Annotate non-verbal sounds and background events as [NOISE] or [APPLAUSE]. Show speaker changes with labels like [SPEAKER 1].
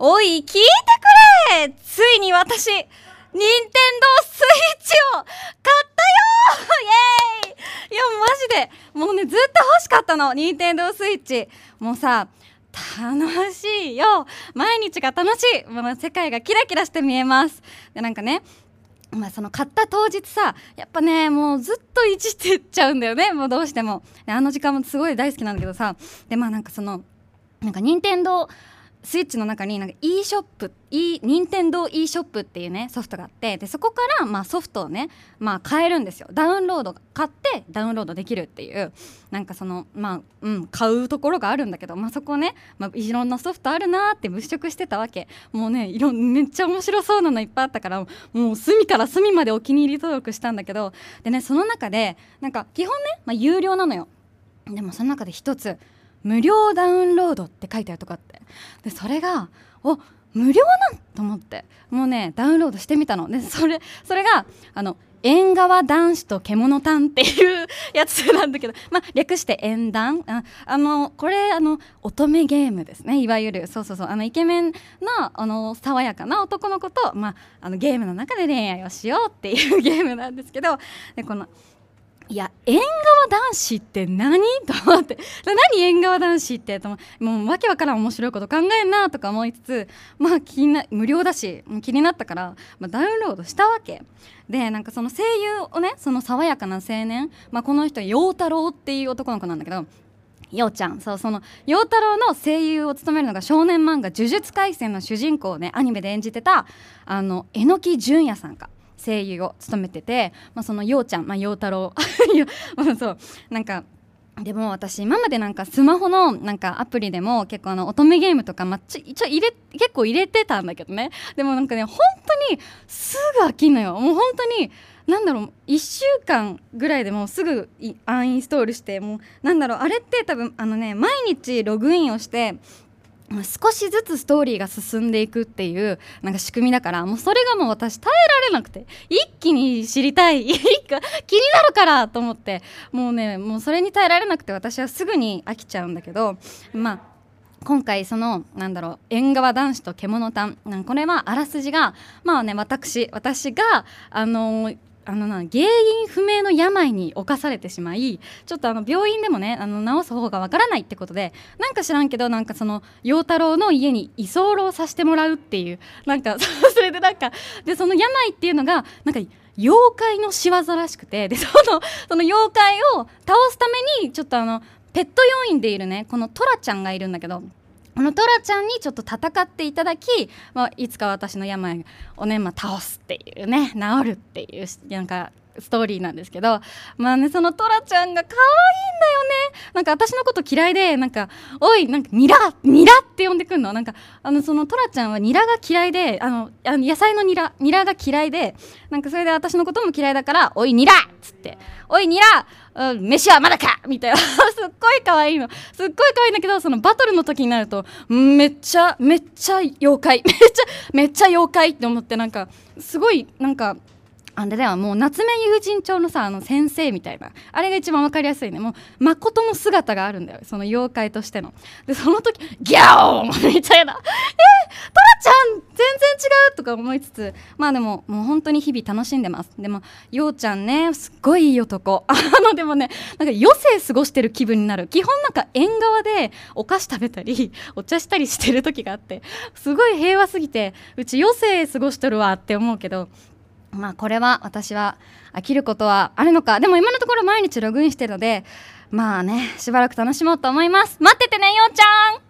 [SPEAKER 1] おい聞いてくれついに私任天堂スイッチを買ったよイエーイいやマジで。もうねずっと欲しかったの。任天堂スイッチ。もうさ楽しいよ。毎日が楽しい。もう世界がキラキラして見えます。でなんかねまあ、その買った当日さやっぱねもうずっといじってっちゃうんだよね。もうどうしても。あの時間もすごい大好きなんだけどさ。でまあなんかそのなんか任天堂スイッチの中になんか e ショップ e 任天堂 e ショップっていうねソフトがあってでそこからまあソフトをねまあ買えるんですよ。ダウンロード買ってダウンロードできるっていうなんかそのまあうん買うところがあるんだけどまあそこね、まあ、いろんなソフトあるなって物色してたわけ。もうねいろめっちゃ面白そうなのいっぱいあったからもう隅から隅までお気に入り登録したんだけどでねその中でなんか基本ね、まあ、有料なのよ。でもその中で一つ無料ダウンロードって書いてあるとこあって。でそれがお無料なんと思って。もうねダウンロードしてみたの。でそれそれがあの縁側男子と獣炭っていうやつなんだけど、まあ、略して縁談。ああのこれあの乙女ゲームですね。いわゆる。そうそうそう。あのイケメンなあの爽やかな男の子と、まあ、あのゲームの中で恋愛をしようっていうゲームなんですけど。でこのいや縁側男子って何？と思って。[LAUGHS] 何縁側男子ってともうわけわからん面白いこと考えんなとか思いつつまあ気にな無料だし気になったから、まあ、ダウンロードしたわけ。でなんかその声優をねその爽やかな青年、まあ、この人陽太郎っていう男の子なんだけどようちゃん。そうその陽太郎の声優を務めるのが少年漫画「呪術廻戦」の主人公をねアニメで演じてたあの榎木純也さんか。声優を務めてて、まあ、そのようちゃん、まあ、陽太郎。[LAUGHS] そう。なんかでも私今までなんかスマホのなんかアプリでも結構あの乙女ゲームとか、まあ、ち一応入れ結構入れてたんだけどね。でもなんかね本当にすぐ飽きんのよ。もう本当になんだろう1週間ぐらいでもうすぐアンインストールしてもうなんだろうあれって多分あのね毎日ログインをして少しずつストーリーが進んでいくっていうなんか仕組みだからもうそれがもう私耐えられなくて一気に知りたい気になるからと思ってもうねもうそれに耐えられなくて私はすぐに飽きちゃうんだけどまあ今回そのなんだろう縁側男子と獣炭これはあらすじがまあね私私があのあのな原因不明の病に侵されてしまいちょっとあの病院でもねあの治す方がわからないってことでなんか知らんけどなんかその陽太郎の家に居候させてもらうっていうなんか [LAUGHS] それでなんかでその病っていうのがなんか妖怪の仕業らしくてでそのその妖怪を倒すためにちょっとあのペット要員でいるねこのトラちゃんがいるんだけどこのトラちゃんにちょっと戦っていただき、まあ、いつか私の病おねん、ま、倒すっていうね治るっていうなんかストーリーなんですけどまあねそのトラちゃんが可愛いんだよね。なんか私のこと嫌いでなんか「おいなんかニラニラ」って呼んでくんの。なんかあのそのトラちゃんはニラが嫌いであのあの野菜のニラニラが嫌いでなんかそれで私のことも嫌いだから「おいニラ!」っつって「おいニラうん、飯はまだか！みたいな。[LAUGHS] すっごい可愛いの。すっごい可愛いんだけどそのバトルの時になるとめっちゃめっちゃ妖怪。[LAUGHS] めっちゃめっちゃ妖怪って思ってなんかすごいなんかあれではもう夏目友人帳のさあの先生みたいな。あれが一番分かりやすいね。もう誠の姿があるんだよ。その妖怪としての。でその時ギャオ！ー [LAUGHS] みたいな。えー、トラちゃん全然違うとか思いつつ。まあでももう本当に日々楽しんでます。でもようちゃんねすっごいいい男。[LAUGHS] あのでもねなんか余生過ごしてる気分になる基本なんか縁側でお菓子食べたり [LAUGHS] お茶したりしてる時があってすごい平和すぎてうち余生過ごしとるわって思うけどまあこれは私は飽きることはあるのか。でも今のところ毎日ログインしてるのでまあねしばらく楽しもうと思います。待っててねようちゃん。